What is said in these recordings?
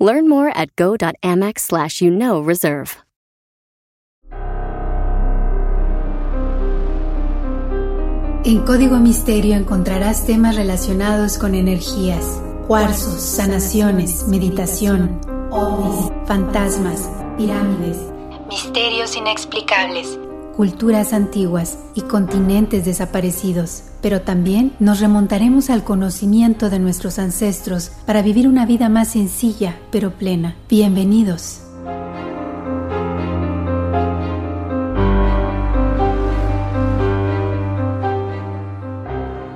Learn more at go.amex slash you know reserve. En Código Misterio encontrarás temas relacionados con energías, cuarzos, sanaciones, meditación, ovnis, fantasmas, pirámides, misterios inexplicables, culturas antiguas y continentes desaparecidos. Pero también nos remontaremos al conocimiento de nuestros ancestros para vivir una vida más sencilla pero plena. Bienvenidos.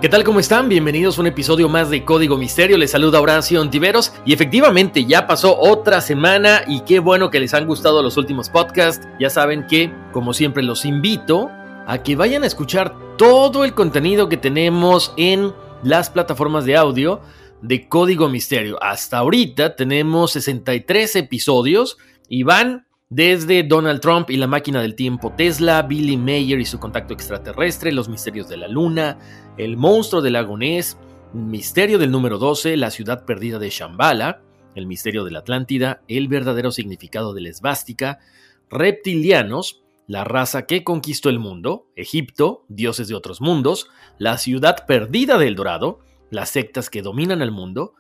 ¿Qué tal? ¿Cómo están? Bienvenidos a un episodio más de Código Misterio. Les saluda Horacio Ontiveros. Y efectivamente, ya pasó otra semana y qué bueno que les han gustado los últimos podcasts. Ya saben que, como siempre, los invito a que vayan a escuchar todo el contenido que tenemos en las plataformas de audio de Código Misterio. Hasta ahorita tenemos 63 episodios y van desde Donald Trump y la máquina del tiempo Tesla, Billy Mayer y su contacto extraterrestre, los misterios de la luna, el monstruo del lago Ness, misterio del número 12, la ciudad perdida de Shambhala, el misterio de la Atlántida, el verdadero significado de la esvástica, reptilianos, la raza que conquistó el mundo, Egipto, dioses de otros mundos, la ciudad perdida del Dorado, las sectas que dominan el mundo,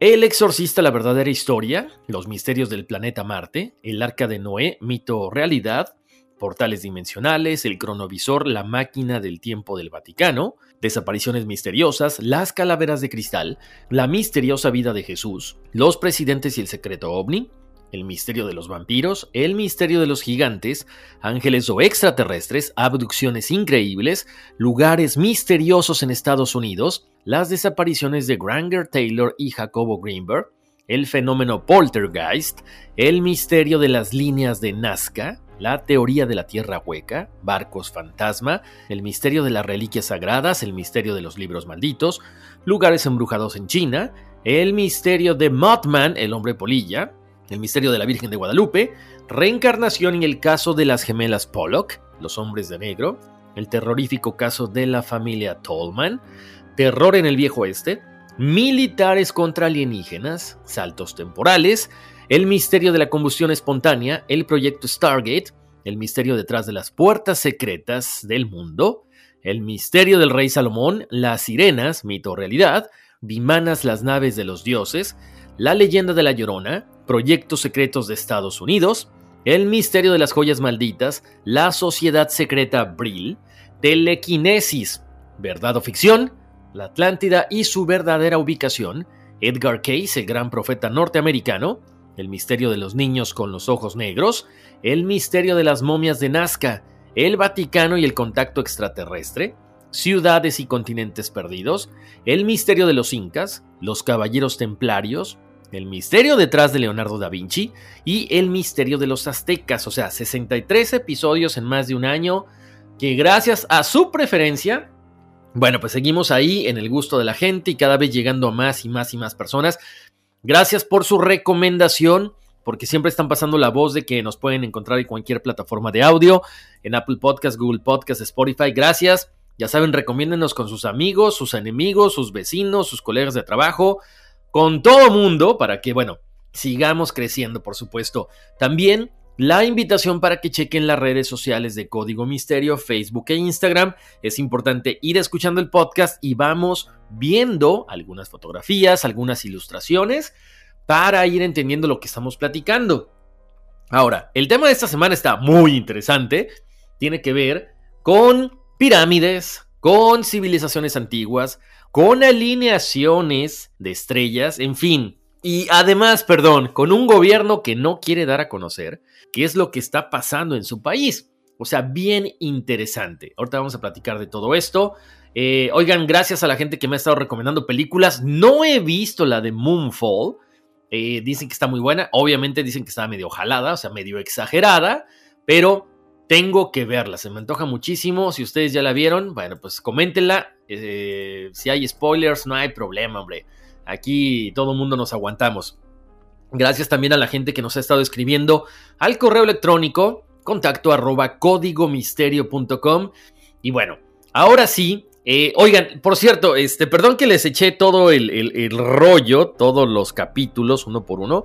el exorcista, la verdadera historia, los misterios del planeta Marte, el arca de Noé, mito o realidad, portales dimensionales, el cronovisor, la máquina del tiempo del Vaticano, desapariciones misteriosas, las calaveras de cristal, la misteriosa vida de Jesús, los presidentes y el secreto ovni, el misterio de los vampiros, el misterio de los gigantes, ángeles o extraterrestres, abducciones increíbles, lugares misteriosos en Estados Unidos, las desapariciones de Granger Taylor y Jacobo Greenberg, el fenómeno poltergeist, el misterio de las líneas de Nazca, la teoría de la tierra hueca, barcos fantasma, el misterio de las reliquias sagradas, el misterio de los libros malditos, lugares embrujados en China, el misterio de Mothman, el hombre polilla, el misterio de la Virgen de Guadalupe, reencarnación y el caso de las gemelas Pollock, los hombres de negro, el terrorífico caso de la familia Tolman, terror en el viejo oeste, militares contra alienígenas, saltos temporales, el misterio de la combustión espontánea, el proyecto Stargate, el misterio detrás de las puertas secretas del mundo, el misterio del rey Salomón, las sirenas, mito realidad, Vimanas las naves de los dioses, la leyenda de la Llorona, proyectos secretos de Estados Unidos, el misterio de las joyas malditas, la sociedad secreta Brill, telequinesis, verdad o ficción, la Atlántida y su verdadera ubicación, Edgar Case, el gran profeta norteamericano, el misterio de los niños con los ojos negros, el misterio de las momias de Nazca, el Vaticano y el contacto extraterrestre, ciudades y continentes perdidos, el misterio de los incas, los caballeros templarios, el misterio detrás de Leonardo da Vinci y el misterio de los aztecas, o sea, 63 episodios en más de un año que gracias a su preferencia bueno, pues seguimos ahí en el gusto de la gente y cada vez llegando a más y más y más personas. Gracias por su recomendación, porque siempre están pasando la voz de que nos pueden encontrar en cualquier plataforma de audio, en Apple Podcast, Google Podcast, Spotify. Gracias. Ya saben, recomiéndenos con sus amigos, sus enemigos, sus vecinos, sus colegas de trabajo, con todo mundo, para que, bueno, sigamos creciendo, por supuesto. También la invitación para que chequen las redes sociales de Código Misterio, Facebook e Instagram. Es importante ir escuchando el podcast y vamos viendo algunas fotografías, algunas ilustraciones para ir entendiendo lo que estamos platicando. Ahora, el tema de esta semana está muy interesante. Tiene que ver con pirámides, con civilizaciones antiguas, con alineaciones de estrellas, en fin, y además, perdón, con un gobierno que no quiere dar a conocer qué es lo que está pasando en su país. O sea, bien interesante. Ahorita vamos a platicar de todo esto. Eh, oigan, gracias a la gente que me ha estado recomendando películas. No he visto la de Moonfall, Eh, dicen que está muy buena. Obviamente dicen que está medio jalada, o sea, medio exagerada. Pero tengo que verla. Se me antoja muchísimo. Si ustedes ya la vieron, bueno, pues coméntenla. Eh, si hay spoilers, no hay problema, hombre. Aquí todo el mundo nos aguantamos. Gracias también a la gente que nos ha estado escribiendo al correo electrónico contacto arroba códigomisterio.com. Y bueno, ahora sí, eh, oigan, por cierto, este, perdón que les eché todo el, rollo, todos los capítulos, uno por uno.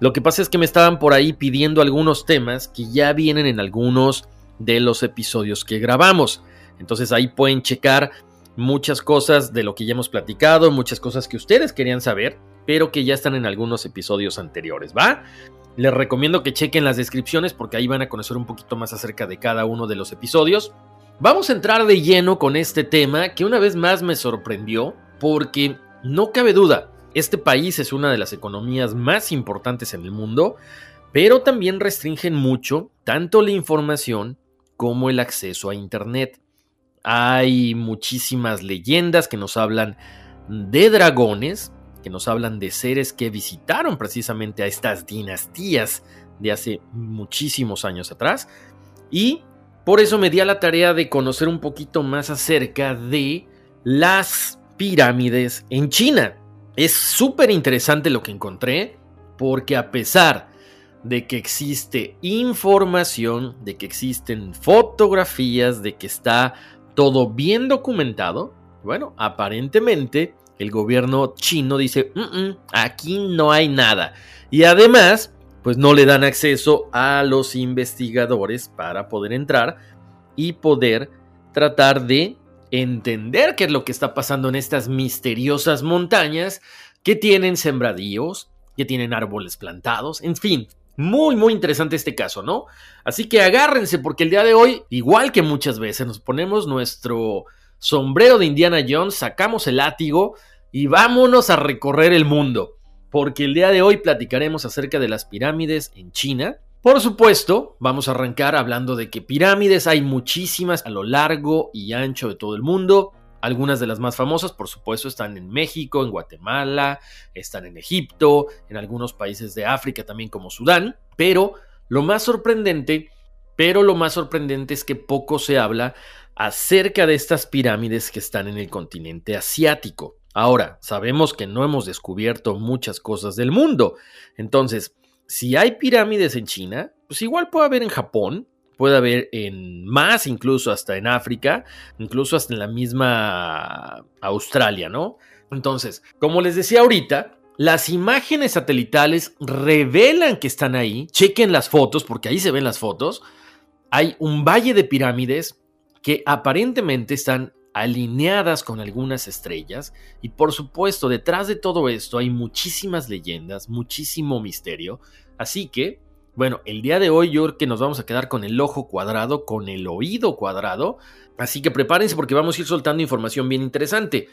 Lo que pasa es que me estaban por ahí pidiendo algunos temas que ya vienen en algunos de los episodios que grabamos. Entonces ahí pueden checar muchas cosas de lo que ya hemos platicado, muchas cosas que ustedes querían saber, pero que ya están en algunos episodios anteriores, ¿va? Les recomiendo que chequen las descripciones porque ahí van a conocer un poquito más acerca de cada uno de los episodios. Vamos a entrar de lleno con este tema que una vez más me sorprendió porque no cabe duda, este país es una de las economías más importantes en el mundo, pero también restringen mucho tanto la información como el acceso a Internet. Hay muchísimas leyendas que nos hablan de dragones, que nos hablan de seres que visitaron precisamente a estas dinastías de hace muchísimos años atrás, y por eso me di a la tarea de conocer un poquito más acerca de las pirámides en China. Es súper interesante lo que encontré porque a pesar de que existe información, de que existen fotografías, de que está todo bien documentado, bueno, aparentemente el gobierno chino dice, aquí no hay nada. Y además, pues no le dan acceso a los investigadores para poder entrar y poder tratar de entender qué es lo que está pasando en estas misteriosas montañas que tienen sembradíos, que tienen árboles plantados, en fin. Muy, muy interesante este caso, ¿no? Así que agárrense porque el día de hoy, igual que muchas veces, nos ponemos nuestro sombrero de Indiana Jones, sacamos el látigo y vámonos a recorrer el mundo porque el día de hoy platicaremos acerca de las pirámides en China. Por supuesto, vamos a arrancar hablando de que pirámides hay muchísimas a lo largo y ancho de todo el mundo. Algunas de las más famosas, por supuesto, están en México, en Guatemala, están en Egipto, en algunos países de África también como Sudán. Pero lo más sorprendente, pero lo más sorprendente es que poco se habla acerca de estas pirámides que están en el continente asiático. Ahora, sabemos que no hemos descubierto muchas cosas del mundo. Entonces, si hay pirámides en China, pues igual puede haber en Japón, puede haber en más, incluso hasta en África, incluso hasta en la misma Australia, ¿no? Entonces, como les decía ahorita, las imágenes satelitales revelan que están ahí. Chequen las fotos, porque ahí se ven las fotos. Hay un valle de pirámides que aparentemente están alineadas con algunas estrellas y por supuesto detrás de todo esto hay muchísimas leyendas, muchísimo misterio, así que bueno, el día de hoy yo creo que nos vamos a quedar con el ojo cuadrado, con el oído cuadrado, así que prepárense porque vamos a ir soltando información bien interesante.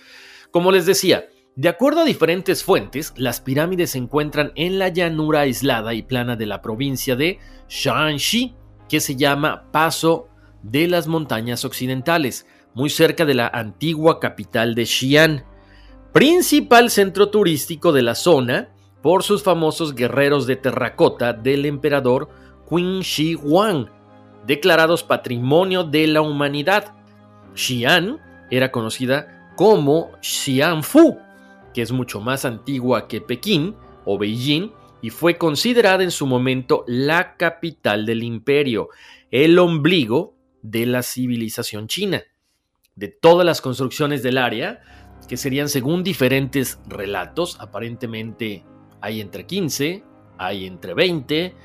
Como les decía, de acuerdo a diferentes fuentes, las pirámides se encuentran en la llanura aislada y plana de la provincia de Shanxi, que se llama Paso de las Montañas Occidentales muy cerca de la antigua capital de Xi'an, principal centro turístico de la zona por sus famosos guerreros de terracota del emperador Qin Shi Huang, declarados Patrimonio de la Humanidad. Xi'an era conocida como Xi'anfu, que es mucho más antigua que Pekín o Beijing y fue considerada en su momento la capital del imperio, el ombligo de la civilización china de todas las construcciones del área, que serían según diferentes relatos, aparentemente hay entre 15, hay entre 20,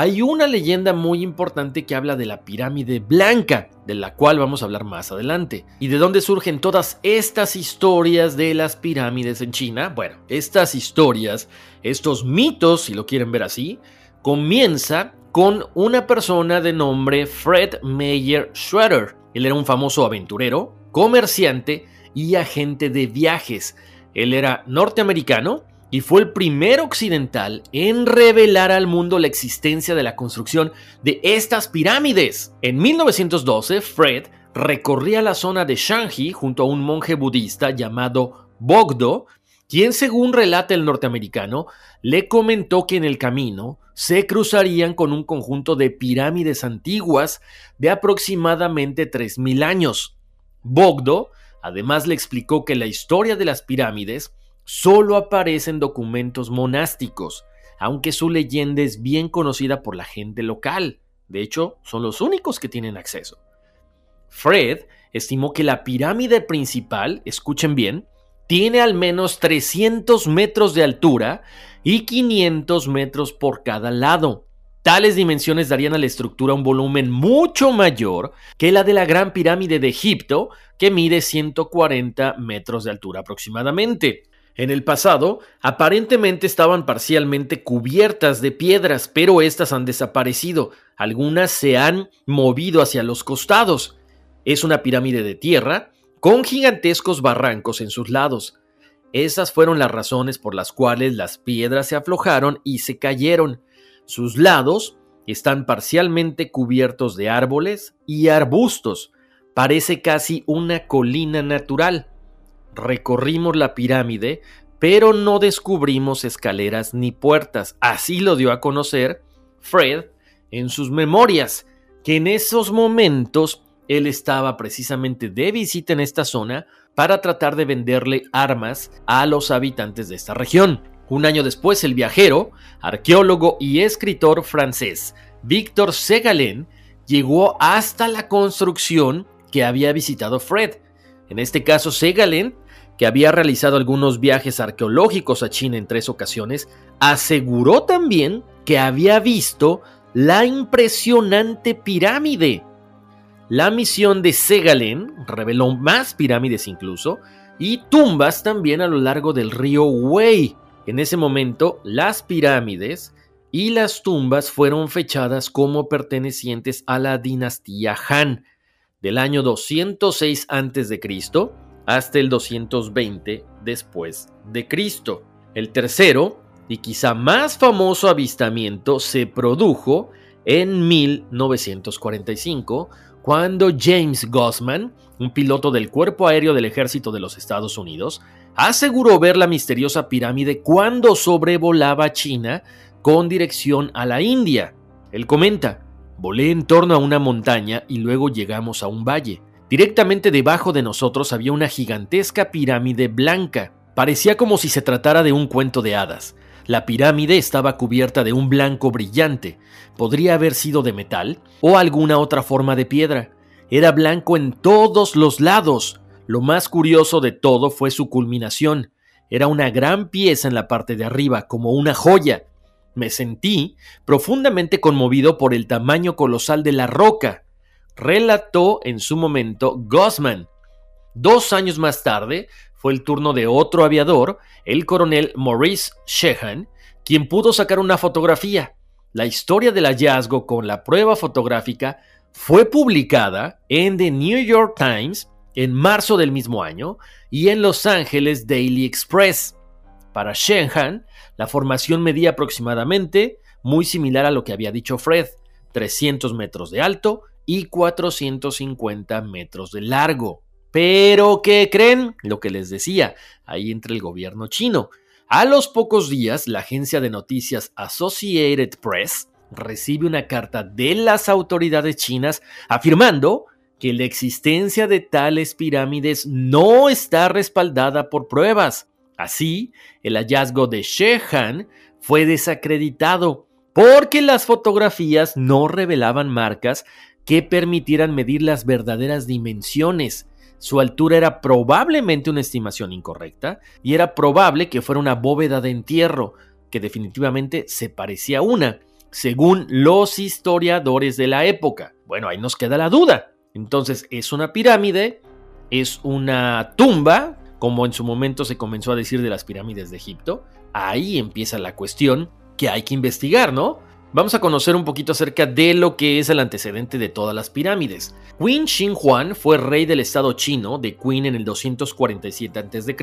hay una leyenda muy importante que habla de la pirámide blanca, de la cual vamos a hablar más adelante. ¿Y de dónde surgen todas estas historias de las pirámides en China? Bueno, estas historias, estos mitos, si lo quieren ver así, comienza con una persona de nombre Fred Meyer Schroeder. Él era un famoso aventurero, comerciante y agente de viajes. Él era norteamericano y fue el primer occidental en revelar al mundo la existencia de la construcción de estas pirámides. En 1912, Fred recorría la zona de Shanxi junto a un monje budista llamado Bogdo quien según relata el norteamericano, le comentó que en el camino se cruzarían con un conjunto de pirámides antiguas de aproximadamente 3.000 años. Bogdo además le explicó que la historia de las pirámides solo aparece en documentos monásticos, aunque su leyenda es bien conocida por la gente local. De hecho, son los únicos que tienen acceso. Fred estimó que la pirámide principal, escuchen bien, tiene al menos 300 metros de altura y 500 metros por cada lado. Tales dimensiones darían a la estructura un volumen mucho mayor que la de la Gran Pirámide de Egipto, que mide 140 metros de altura aproximadamente. En el pasado, aparentemente estaban parcialmente cubiertas de piedras, pero estas han desaparecido. Algunas se han movido hacia los costados. Es una pirámide de tierra con gigantescos barrancos en sus lados. Esas fueron las razones por las cuales las piedras se aflojaron y se cayeron. Sus lados están parcialmente cubiertos de árboles y arbustos. Parece casi una colina natural. Recorrimos la pirámide, pero no descubrimos escaleras ni puertas. Así lo dio a conocer Fred en sus memorias, que en esos momentos él estaba precisamente de visita en esta zona para tratar de venderle armas a los habitantes de esta región. Un año después, el viajero, arqueólogo y escritor francés Victor Segalen llegó hasta la construcción que había visitado Fred. En este caso, Segalen, que había realizado algunos viajes arqueológicos a China en tres ocasiones, aseguró también que había visto la impresionante pirámide la misión de Segalen reveló más pirámides incluso y tumbas también a lo largo del río Wei. En ese momento, las pirámides y las tumbas fueron fechadas como pertenecientes a la dinastía Han del año 206 a.C. hasta el 220 después de Cristo. El tercero y quizá más famoso avistamiento se produjo en 1945 cuando James Gossman, un piloto del Cuerpo Aéreo del Ejército de los Estados Unidos, aseguró ver la misteriosa pirámide cuando sobrevolaba China con dirección a la India. Él comenta, volé en torno a una montaña y luego llegamos a un valle. Directamente debajo de nosotros había una gigantesca pirámide blanca. Parecía como si se tratara de un cuento de hadas. La pirámide estaba cubierta de un blanco brillante. Podría haber sido de metal o alguna otra forma de piedra. Era blanco en todos los lados. Lo más curioso de todo fue su culminación. Era una gran pieza en la parte de arriba, como una joya. Me sentí profundamente conmovido por el tamaño colosal de la roca, relató en su momento Gossman. Dos años más tarde, fue el turno de otro aviador, el coronel Maurice Sheehan, quien pudo sacar una fotografía. La historia del hallazgo con la prueba fotográfica fue publicada en The New York Times en marzo del mismo año y en Los Angeles Daily Express. Para Sheehan, la formación medía aproximadamente, muy similar a lo que había dicho Fred, 300 metros de alto y 450 metros de largo. Pero, ¿qué creen? Lo que les decía, ahí entre el gobierno chino. A los pocos días, la agencia de noticias Associated Press recibe una carta de las autoridades chinas afirmando que la existencia de tales pirámides no está respaldada por pruebas. Así, el hallazgo de Shehan fue desacreditado porque las fotografías no revelaban marcas que permitieran medir las verdaderas dimensiones su altura era probablemente una estimación incorrecta y era probable que fuera una bóveda de entierro, que definitivamente se parecía a una, según los historiadores de la época. Bueno, ahí nos queda la duda. Entonces, ¿es una pirámide? ¿Es una tumba? Como en su momento se comenzó a decir de las pirámides de Egipto. Ahí empieza la cuestión que hay que investigar, ¿no? Vamos a conocer un poquito acerca de lo que es el antecedente de todas las pirámides. Qin Shi Huang fue rey del estado chino de Qin en el 247 a.C.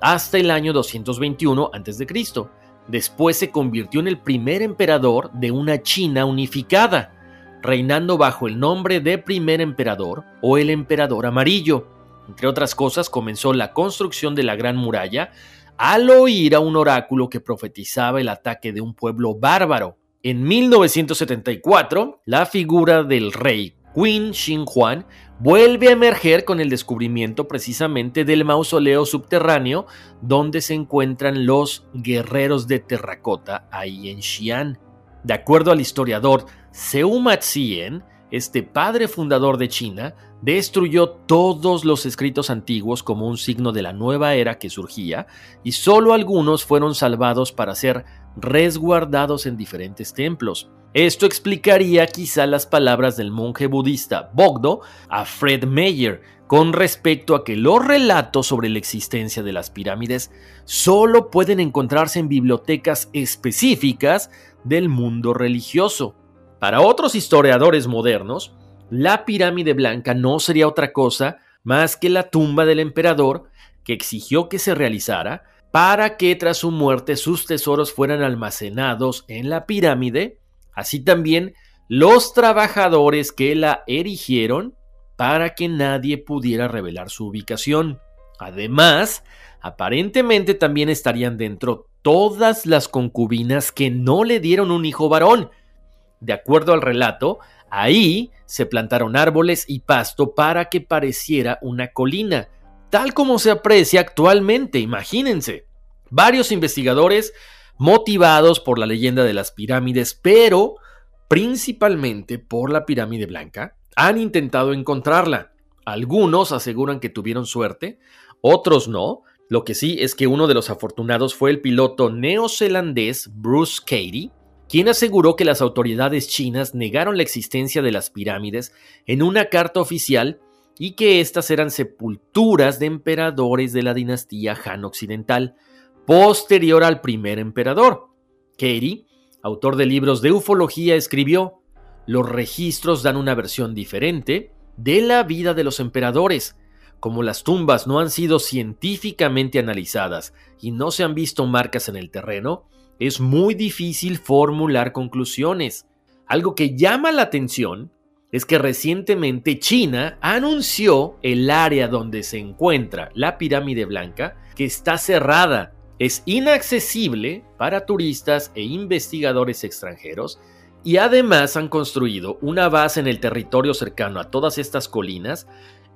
hasta el año 221 a.C. Después se convirtió en el primer emperador de una China unificada, reinando bajo el nombre de primer emperador o el emperador amarillo. Entre otras cosas, comenzó la construcción de la Gran Muralla al oír a un oráculo que profetizaba el ataque de un pueblo bárbaro. En 1974, la figura del rey Qin Shi vuelve a emerger con el descubrimiento precisamente del mausoleo subterráneo donde se encuentran los guerreros de terracota ahí en Xi'an. De acuerdo al historiador Seumat Zien, este padre fundador de China destruyó todos los escritos antiguos como un signo de la nueva era que surgía y solo algunos fueron salvados para ser resguardados en diferentes templos. Esto explicaría quizá las palabras del monje budista Bogdo a Fred Meyer con respecto a que los relatos sobre la existencia de las pirámides solo pueden encontrarse en bibliotecas específicas del mundo religioso. Para otros historiadores modernos, la pirámide blanca no sería otra cosa más que la tumba del emperador que exigió que se realizara para que tras su muerte sus tesoros fueran almacenados en la pirámide así también los trabajadores que la erigieron para que nadie pudiera revelar su ubicación. Además, aparentemente también estarían dentro todas las concubinas que no le dieron un hijo varón. De acuerdo al relato, ahí se plantaron árboles y pasto para que pareciera una colina, tal como se aprecia actualmente, imagínense. Varios investigadores motivados por la leyenda de las pirámides, pero principalmente por la pirámide blanca, han intentado encontrarla. Algunos aseguran que tuvieron suerte, otros no. Lo que sí es que uno de los afortunados fue el piloto neozelandés Bruce Cady, quien aseguró que las autoridades chinas negaron la existencia de las pirámides en una carta oficial y que éstas eran sepulturas de emperadores de la dinastía Han Occidental, posterior al primer emperador. Katie, autor de libros de ufología, escribió, los registros dan una versión diferente de la vida de los emperadores. Como las tumbas no han sido científicamente analizadas y no se han visto marcas en el terreno, es muy difícil formular conclusiones. Algo que llama la atención es que recientemente China anunció el área donde se encuentra la pirámide blanca que está cerrada es inaccesible para turistas e investigadores extranjeros y además han construido una base en el territorio cercano a todas estas colinas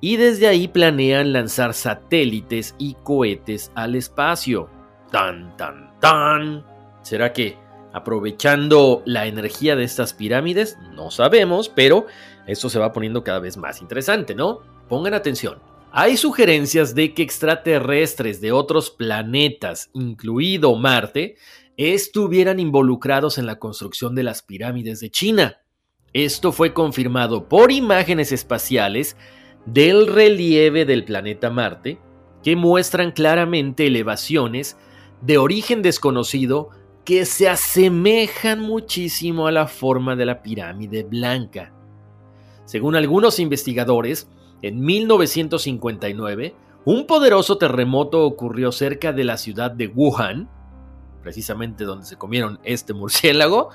y desde ahí planean lanzar satélites y cohetes al espacio. Tan, tan, tan. ¿Será que aprovechando la energía de estas pirámides? No sabemos, pero esto se va poniendo cada vez más interesante, ¿no? Pongan atención. Hay sugerencias de que extraterrestres de otros planetas, incluido Marte, estuvieran involucrados en la construcción de las pirámides de China. Esto fue confirmado por imágenes espaciales del relieve del planeta Marte, que muestran claramente elevaciones de origen desconocido que se asemejan muchísimo a la forma de la pirámide blanca. Según algunos investigadores, en 1959, un poderoso terremoto ocurrió cerca de la ciudad de Wuhan, precisamente donde se comieron este murciélago,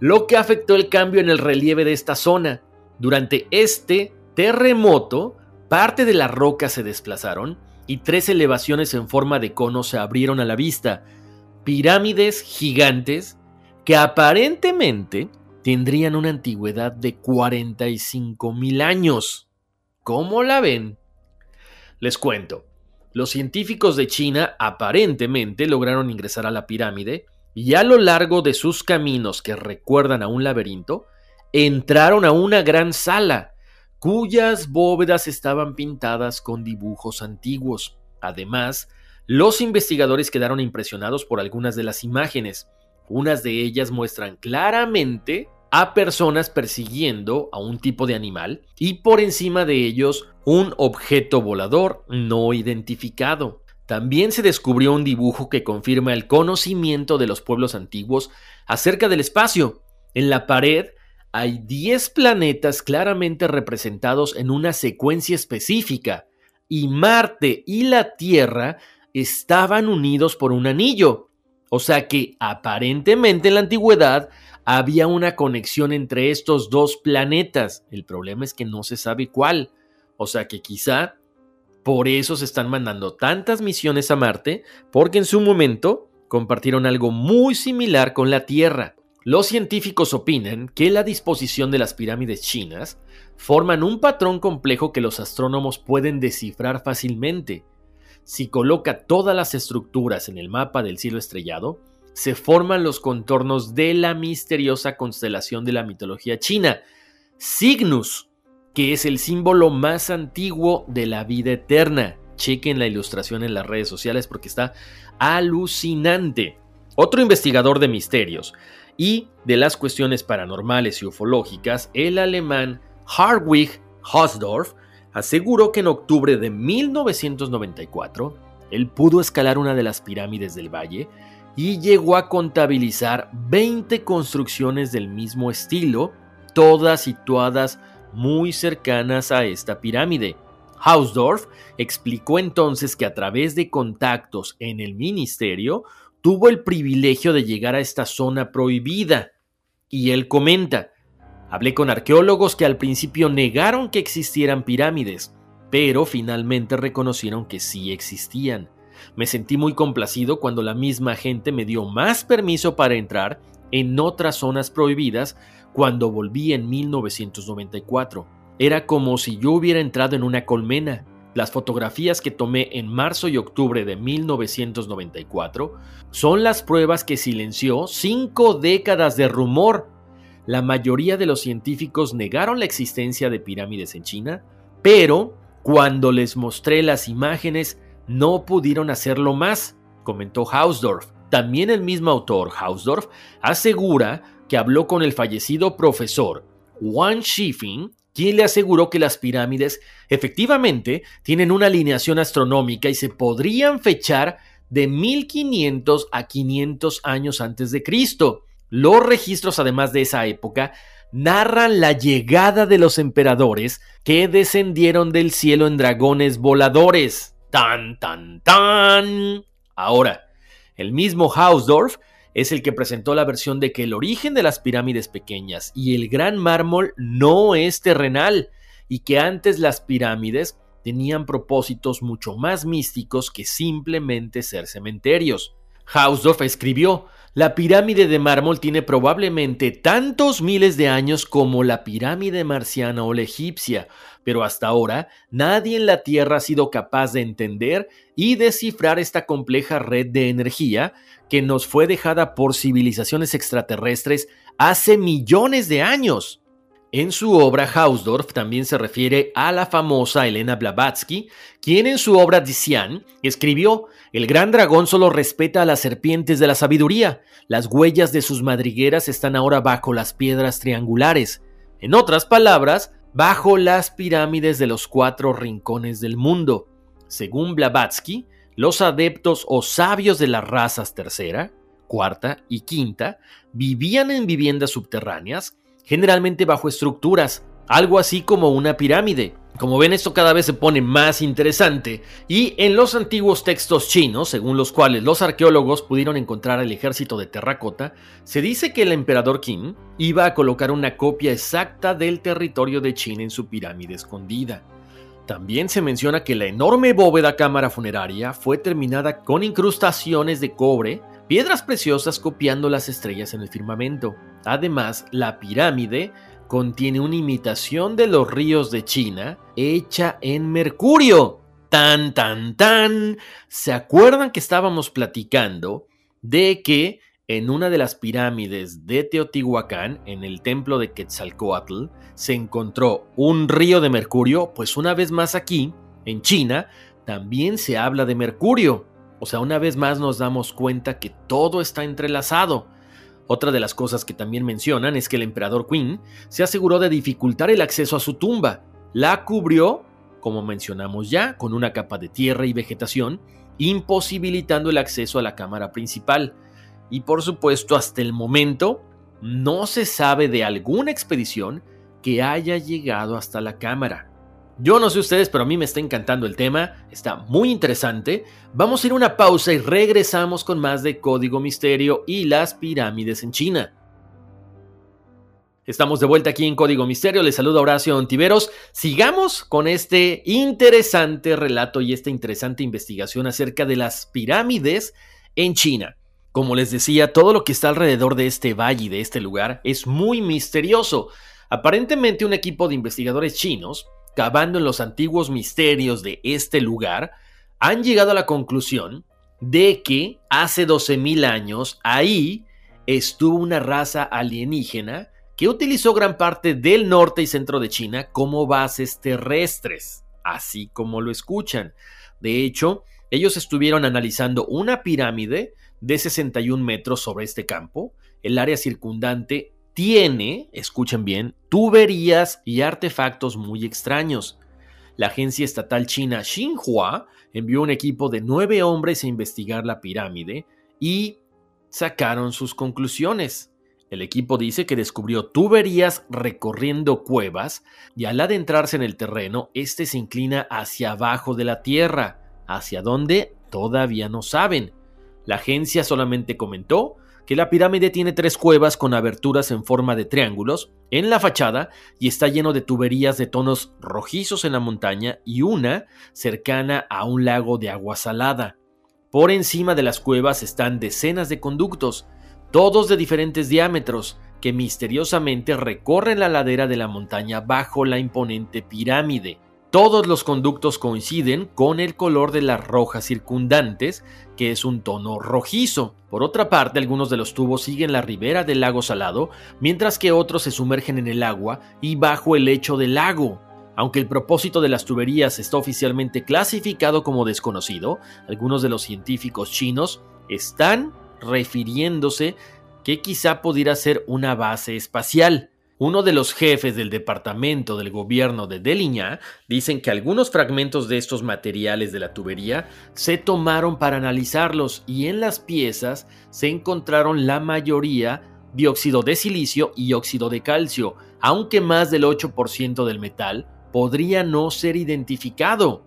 lo que afectó el cambio en el relieve de esta zona. Durante este terremoto, parte de las rocas se desplazaron y tres elevaciones en forma de cono se abrieron a la vista, pirámides gigantes que aparentemente tendrían una antigüedad de 45 mil años. ¿Cómo la ven? Les cuento. Los científicos de China aparentemente lograron ingresar a la pirámide y a lo largo de sus caminos que recuerdan a un laberinto, entraron a una gran sala cuyas bóvedas estaban pintadas con dibujos antiguos. Además, los investigadores quedaron impresionados por algunas de las imágenes. Unas de ellas muestran claramente a personas persiguiendo a un tipo de animal y por encima de ellos un objeto volador no identificado. También se descubrió un dibujo que confirma el conocimiento de los pueblos antiguos acerca del espacio. En la pared hay 10 planetas claramente representados en una secuencia específica y Marte y la Tierra estaban unidos por un anillo. O sea que aparentemente en la antigüedad había una conexión entre estos dos planetas. El problema es que no se sabe cuál. O sea que quizá Por eso se están mandando tantas misiones a Marte, porque en su momento compartieron algo muy similar con la Tierra. Los científicos opinan que la disposición de las pirámides chinas forman un patrón complejo que los astrónomos pueden descifrar fácilmente. Si coloca todas las estructuras en el mapa del cielo estrellado, se forman los contornos de la misteriosa constelación de la mitología china, Cygnus, que es el símbolo más antiguo de la vida eterna. Chequen la ilustración en las redes sociales porque está alucinante. Otro investigador de misterios y de las cuestiones paranormales y ufológicas, el alemán Hartwig Hausdorff, aseguró que en octubre de 1994 él pudo escalar una de las pirámides del valle y llegó a contabilizar 20 construcciones del mismo estilo, todas situadas muy cercanas a esta pirámide. Hausdorff explicó entonces que a través de contactos en el ministerio tuvo el privilegio de llegar a esta zona prohibida. Y él comenta, hablé con arqueólogos que al principio negaron que existieran pirámides, pero finalmente reconocieron que sí existían. Me sentí muy complacido cuando la misma gente me dio más permiso para entrar en otras zonas prohibidas cuando volví en 1994. Era como si yo hubiera entrado en una colmena. Las fotografías que tomé en marzo y octubre de 1994 son las pruebas que silenció cinco décadas de rumor. La mayoría de los científicos negaron la existencia de pirámides en China, pero cuando les mostré las imágenes no pudieron hacerlo más, comentó Hausdorff. También el mismo autor, Hausdorff, asegura que habló con el fallecido profesor Wang Shifeng, quien le aseguró que las pirámides efectivamente tienen una alineación astronómica y se podrían fechar de 1500 a 500 años antes de Cristo. Los registros, además de esa época, narran la llegada de los emperadores que descendieron del cielo en dragones voladores. Tan, tan, tan. Ahora, el mismo Hausdorff es el que presentó la versión de que el origen de las pirámides pequeñas y el gran mármol no es terrenal y que antes las pirámides tenían propósitos mucho más místicos que simplemente ser cementerios. Hausdorff escribió, la pirámide de mármol tiene probablemente tantos miles de años como la pirámide marciana o la egipcia, pero hasta ahora nadie en la Tierra ha sido capaz de entender y descifrar esta compleja red de energía que nos fue dejada por civilizaciones extraterrestres hace millones de años. En su obra, Hausdorff también se refiere a la famosa Elena Blavatsky, quien en su obra Dician escribió: El gran dragón solo respeta a las serpientes de la sabiduría. Las huellas de sus madrigueras están ahora bajo las piedras triangulares. En otras palabras, bajo las pirámides de los cuatro rincones del mundo. Según Blavatsky, los adeptos o sabios de las razas tercera, cuarta y quinta vivían en viviendas subterráneas, generalmente bajo estructuras, algo así como una pirámide, como ven, esto cada vez se pone más interesante y en los antiguos textos chinos, según los cuales los arqueólogos pudieron encontrar al ejército de terracota, se dice que el emperador Qin iba a colocar una copia exacta del territorio de China en su pirámide escondida. También se menciona que la enorme bóveda cámara funeraria fue terminada con incrustaciones de cobre, piedras preciosas copiando las estrellas en el firmamento. Además, la pirámide contiene una imitación de los ríos de China hecha en mercurio. Tan, tan, tan. ¿Se acuerdan que estábamos platicando de que en una de las pirámides de Teotihuacán, en el templo de Quetzalcoatl, se encontró un río de mercurio? Pues una vez más aquí, en China, también se habla de mercurio. O sea, una vez más nos damos cuenta que todo está entrelazado. Otra de las cosas que también mencionan es que el emperador Qin se aseguró de dificultar el acceso a su tumba. La cubrió, como mencionamos ya, con una capa de tierra y vegetación, imposibilitando el acceso a la cámara principal. Y por supuesto, hasta el momento, no se sabe de alguna expedición que haya llegado hasta la cámara. Yo no sé ustedes, pero a mí me está encantando el tema, está muy interesante. Vamos a ir a una pausa y regresamos con más de Código Misterio y las pirámides en China. Estamos de vuelta aquí en Código Misterio. Les saluda Horacio Ontiveros. Sigamos con este interesante relato y esta interesante investigación acerca de las pirámides en China. Como les decía, todo lo que está alrededor de este valle y de este lugar es muy misterioso. Aparentemente un equipo de investigadores chinos, cavando en los antiguos misterios de este lugar, han llegado a la conclusión de que hace 12.000 años ahí estuvo una raza alienígena que utilizó gran parte del norte y centro de China como bases terrestres, así como lo escuchan. De hecho, ellos estuvieron analizando una pirámide de 61 metros sobre este campo. El área circundante tiene, escuchen bien, tuberías y artefactos muy extraños. La agencia estatal china Xinhua envió un equipo de nueve hombres a investigar la pirámide y sacaron sus conclusiones. El equipo dice que descubrió tuberías recorriendo cuevas y al adentrarse en el terreno, este se inclina hacia abajo de la tierra. ¿Hacia dónde? Todavía no saben. La agencia solamente comentó que la pirámide tiene tres cuevas con aberturas en forma de triángulos en la fachada y está lleno de tuberías de tonos rojizos en la montaña y una cercana a un lago de agua salada. Por encima de las cuevas están decenas de conductos, todos de diferentes diámetros, que misteriosamente recorren la ladera de la montaña bajo la imponente pirámide. Todos los conductos coinciden con el color de las rojas circundantes, que es un tono rojizo. Por otra parte, algunos de los tubos siguen la ribera del lago salado, mientras que otros se sumergen en el agua y bajo el lecho del lago. Aunque el propósito de las tuberías está oficialmente clasificado como desconocido, algunos de los científicos chinos están refiriéndose que quizá pudiera ser una base espacial. Uno de los jefes del departamento del gobierno de Deliña dicen que algunos fragmentos de estos materiales de la tubería se tomaron para analizarlos y en las piezas se encontraron la mayoría dióxido de silicio y óxido de calcio, aunque más del 8% del metal podría no ser identificado.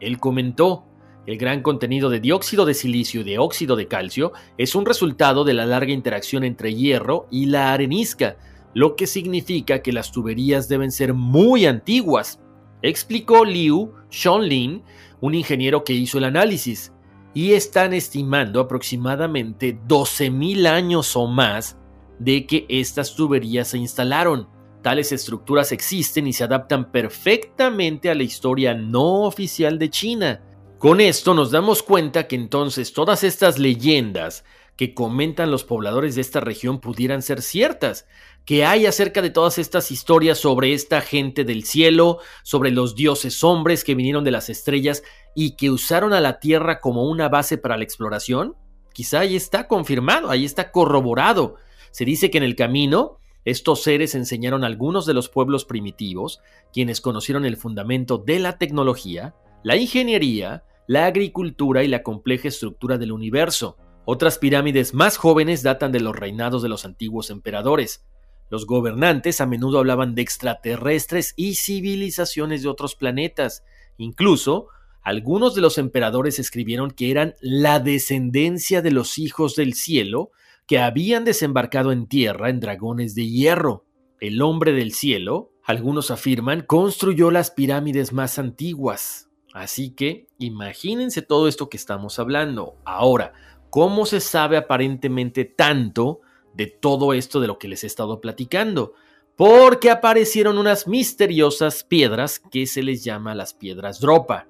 Él comentó, el gran contenido de dióxido de silicio y de óxido de calcio es un resultado de la larga interacción entre hierro y la arenisca, lo que significa que las tuberías deben ser muy antiguas, explicó Liu Shonlin, un ingeniero que hizo el análisis, y están estimando aproximadamente 12.000 años o más de que estas tuberías se instalaron. Tales estructuras existen y se adaptan perfectamente a la historia no oficial de China. Con esto nos damos cuenta que entonces todas estas leyendas que comentan los pobladores de esta región pudieran ser ciertas, que hay acerca de todas estas historias sobre esta gente del cielo, sobre los dioses hombres que vinieron de las estrellas y que usaron a la Tierra como una base para la exploración, quizá ahí está confirmado, ahí está corroborado. Se dice que en el camino estos seres enseñaron a algunos de los pueblos primitivos, quienes conocieron el fundamento de la tecnología, la ingeniería, la agricultura y la compleja estructura del universo. Otras pirámides más jóvenes datan de los reinados de los antiguos emperadores. Los gobernantes a menudo hablaban de extraterrestres y civilizaciones de otros planetas. Incluso, algunos de los emperadores escribieron que eran la descendencia de los hijos del cielo que habían desembarcado en tierra en dragones de hierro. El hombre del cielo, algunos afirman, construyó las pirámides más antiguas. Así que imagínense todo esto que estamos hablando. Ahora, ¿cómo se sabe aparentemente tanto de todo esto de lo que les he estado platicando? Porque aparecieron unas misteriosas piedras que se les llama las piedras dropa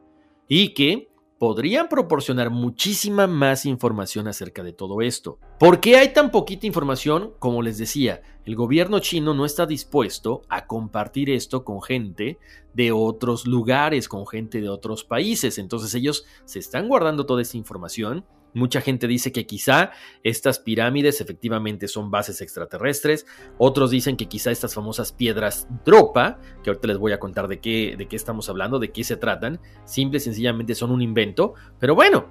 y que podrían proporcionar muchísima más información acerca de todo esto. ¿Por qué hay tan poquita información? Como les decía, el gobierno chino no está dispuesto a compartir esto con gente de otros lugares, con gente de otros países. Entonces ellos se están guardando toda esa información Mucha gente dice que quizá estas pirámides efectivamente son bases extraterrestres. Otros dicen que quizá estas famosas piedras dropa, que ahorita les voy a contar de qué, de qué estamos hablando, de qué se tratan, simple y sencillamente son un invento. Pero bueno,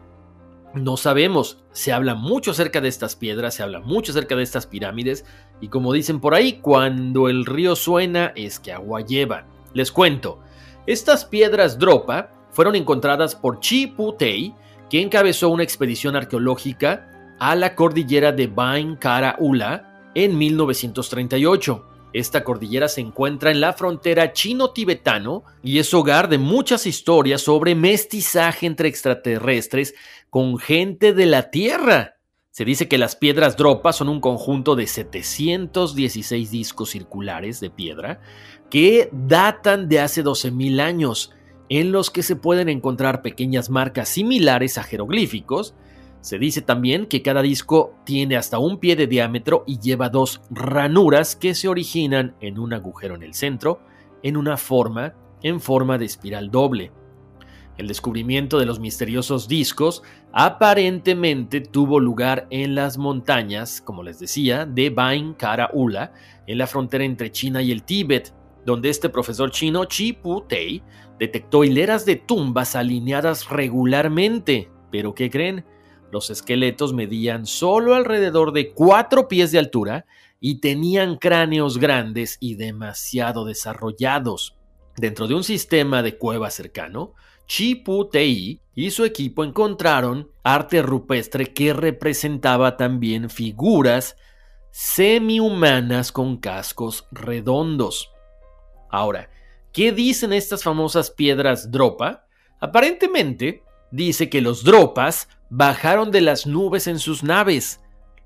no sabemos. Se habla mucho acerca de estas piedras, se habla mucho acerca de estas pirámides. Y como dicen por ahí, cuando el río suena es que agua lleva. Les cuento. Estas piedras dropa fueron encontradas por Chi Putei, que encabezó una expedición arqueológica a la cordillera de Bain Kara Ula en 1938. Esta cordillera se encuentra en la frontera chino-tibetano y es hogar de muchas historias sobre mestizaje entre extraterrestres con gente de la Tierra. Se dice que las piedras Dropa son un conjunto de 716 discos circulares de piedra que datan de hace 12.000 años, en los que se pueden encontrar pequeñas marcas similares a jeroglíficos. Se dice también que cada disco tiene hasta un pie de diámetro y lleva dos ranuras que se originan en un agujero en el centro, en una forma, en forma de espiral doble. El descubrimiento de los misteriosos discos aparentemente tuvo lugar en las montañas, como les decía, de Bain Kara Ula, en la frontera entre China y el Tíbet, donde este profesor chino Chi Pu Tei detectó hileras de tumbas alineadas regularmente. Pero ¿qué creen? Los esqueletos medían solo alrededor de cuatro pies de altura y tenían cráneos grandes y demasiado desarrollados. Dentro de un sistema de cueva cercano, Chipu Tei y su equipo encontraron arte rupestre que representaba también figuras semi-humanas con cascos redondos. Ahora, ¿qué dicen estas famosas piedras Dropa? Aparentemente, dice que los Dropas bajaron de las nubes en sus naves.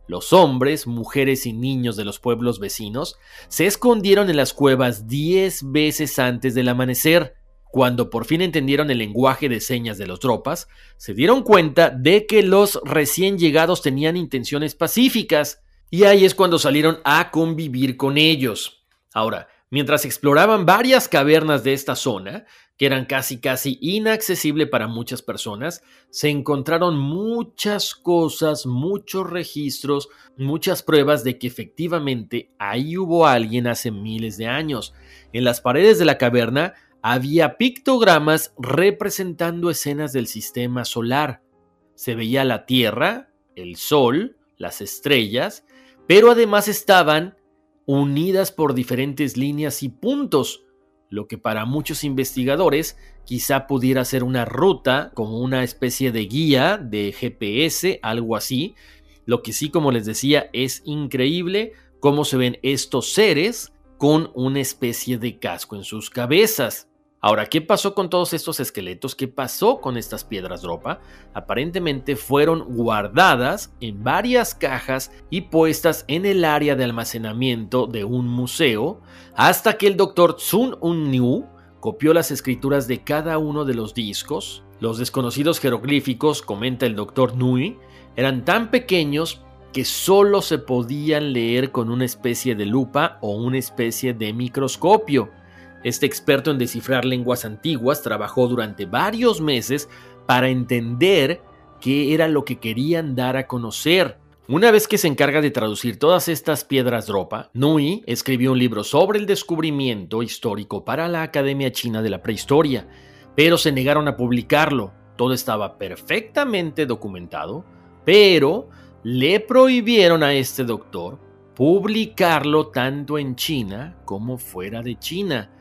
Los hombres, mujeres y niños de los pueblos vecinos se escondieron en las cuevas diez veces antes del amanecer cuando por fin entendieron el lenguaje de señas de los tropas, se dieron cuenta de que los recién llegados tenían intenciones pacíficas, y ahí es cuando salieron a convivir con ellos. Ahora, mientras exploraban varias cavernas de esta zona, que eran casi casi inaccesible para muchas personas, se encontraron muchas cosas, muchos registros, muchas pruebas de que efectivamente ahí hubo alguien hace miles de años. En las paredes de la caverna había pictogramas representando escenas del sistema solar. Se veía la Tierra, el Sol, las estrellas, pero además estaban unidas por diferentes líneas y puntos, lo que para muchos investigadores quizá pudiera ser una ruta, como una especie de guía de GPS, algo así. Lo que sí, como les decía, es increíble cómo se ven estos seres con una especie de casco en sus cabezas. Ahora, ¿qué pasó con todos estos esqueletos? ¿Qué pasó con estas piedras dropa? Aparentemente fueron guardadas en varias cajas y puestas en el área de almacenamiento de un museo hasta que el doctor Tsun Un copió las escrituras de cada uno de los discos. Los desconocidos jeroglíficos, comenta el doctor Nui, eran tan pequeños que solo se podían leer con una especie de lupa o una especie de microscopio. Este experto en descifrar lenguas antiguas trabajó durante varios meses para entender qué era lo que querían dar a conocer. Una vez que se encarga de traducir todas estas piedras ropa, Nui escribió un libro sobre el descubrimiento histórico para la Academia China de la Prehistoria, pero se negaron a publicarlo. Todo estaba perfectamente documentado, pero le prohibieron a este doctor publicarlo tanto en China como fuera de China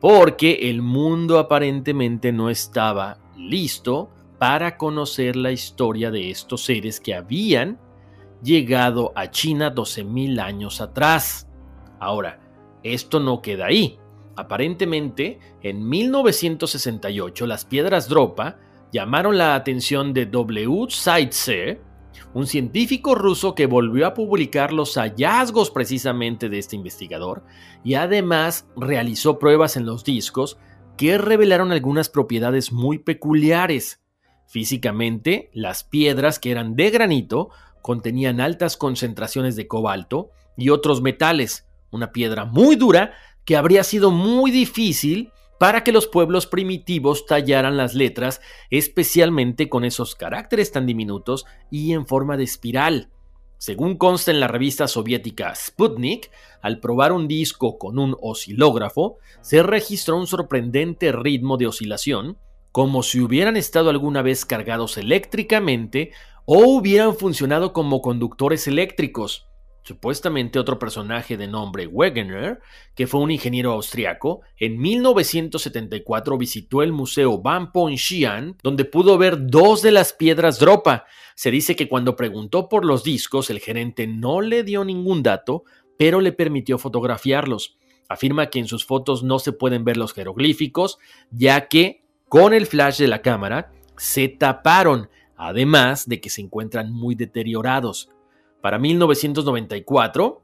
porque el mundo aparentemente no estaba listo para conocer la historia de estos seres que habían llegado a China 12.000 años atrás. Ahora, esto no queda ahí. Aparentemente, en 1968 las piedras Dropa llamaron la atención de W. Zaitsev, un científico ruso que volvió a publicar los hallazgos precisamente de este investigador y además realizó pruebas en los discos que revelaron algunas propiedades muy peculiares. Físicamente, las piedras que eran de granito contenían altas concentraciones de cobalto y otros metales, una piedra muy dura que habría sido muy difícil para que los pueblos primitivos tallaran las letras, especialmente con esos caracteres tan diminutos y en forma de espiral. Según consta en la revista soviética Sputnik, al probar un disco con un oscilógrafo, se registró un sorprendente ritmo de oscilación, como si hubieran estado alguna vez cargados eléctricamente o hubieran funcionado como conductores eléctricos. Supuestamente otro personaje de nombre Wegener, que fue un ingeniero austriaco, en 1974 visitó el museo Van Xi'an, donde pudo ver dos de las piedras Dropa. Se dice que cuando preguntó por los discos, el gerente no le dio ningún dato, pero le permitió fotografiarlos. afirma que en sus fotos no se pueden ver los jeroglíficos, ya que con el flash de la cámara se taparon, además de que se encuentran muy deteriorados. Para 1994,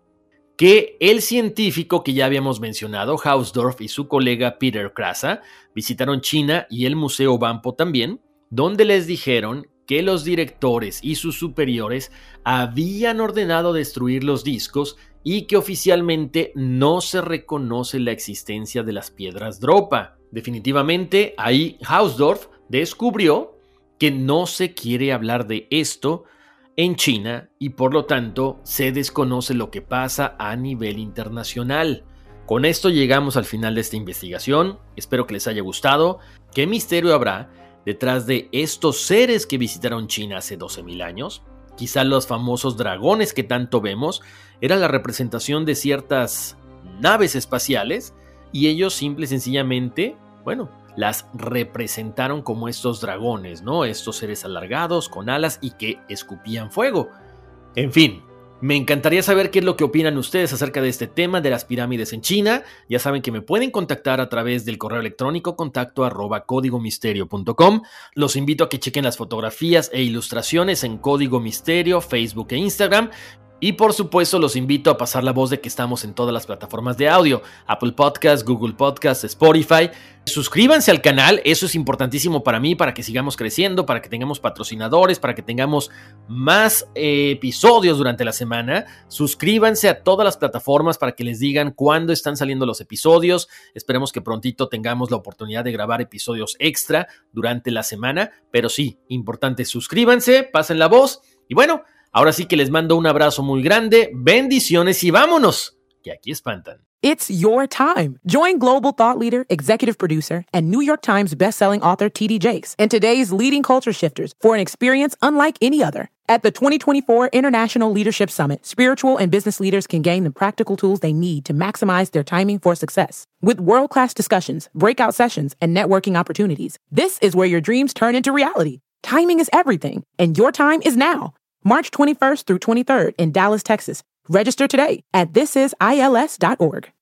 que el científico que ya habíamos mencionado, Hausdorff y su colega Peter Krasa, visitaron China y el Museo Bampo también, donde les dijeron que los directores y sus superiores habían ordenado destruir los discos y que oficialmente no se reconoce la existencia de las piedras Dropa. Definitivamente, ahí Hausdorff descubrió que no se quiere hablar de esto en China y por lo tanto se desconoce lo que pasa a nivel internacional. Con esto llegamos al final de esta investigación, espero que les haya gustado. ¿Qué misterio habrá detrás de estos seres que visitaron China hace 12.000 años? Quizá los famosos dragones que tanto vemos era la representación de ciertas naves espaciales y ellos simple y sencillamente, bueno, las representaron como estos dragones, ¿no? Estos seres alargados con alas y que escupían fuego. En fin, me encantaría saber qué es lo que opinan ustedes acerca de este tema de las pirámides en China. Ya saben que me pueden contactar a través del correo electrónico contacto arroba códigomisterio.com. Los invito a que chequen las fotografías e ilustraciones en Código Misterio, Facebook e Instagram. Y por supuesto los invito a pasar la voz de que estamos en todas las plataformas de audio, Apple Podcasts, Google Podcasts, Spotify. Suscríbanse al canal, eso es importantísimo para mí, para que sigamos creciendo, para que tengamos patrocinadores, para que tengamos más eh, episodios durante la semana. Suscríbanse a todas las plataformas para que les digan cuándo están saliendo los episodios. Esperemos que prontito tengamos la oportunidad de grabar episodios extra durante la semana, pero sí, importante, suscríbanse, pasen la voz y bueno, Ahora sí que les mando un abrazo muy grande, bendiciones y vámonos, que aquí espantan. It's your time. Join global thought leader, executive producer, and New York Times bestselling author TD Jakes and today's leading culture shifters for an experience unlike any other. At the 2024 International Leadership Summit, spiritual and business leaders can gain the practical tools they need to maximize their timing for success. With world class discussions, breakout sessions, and networking opportunities, this is where your dreams turn into reality. Timing is everything, and your time is now. March 21st through 23rd in Dallas, Texas. Register today at thisisils.org.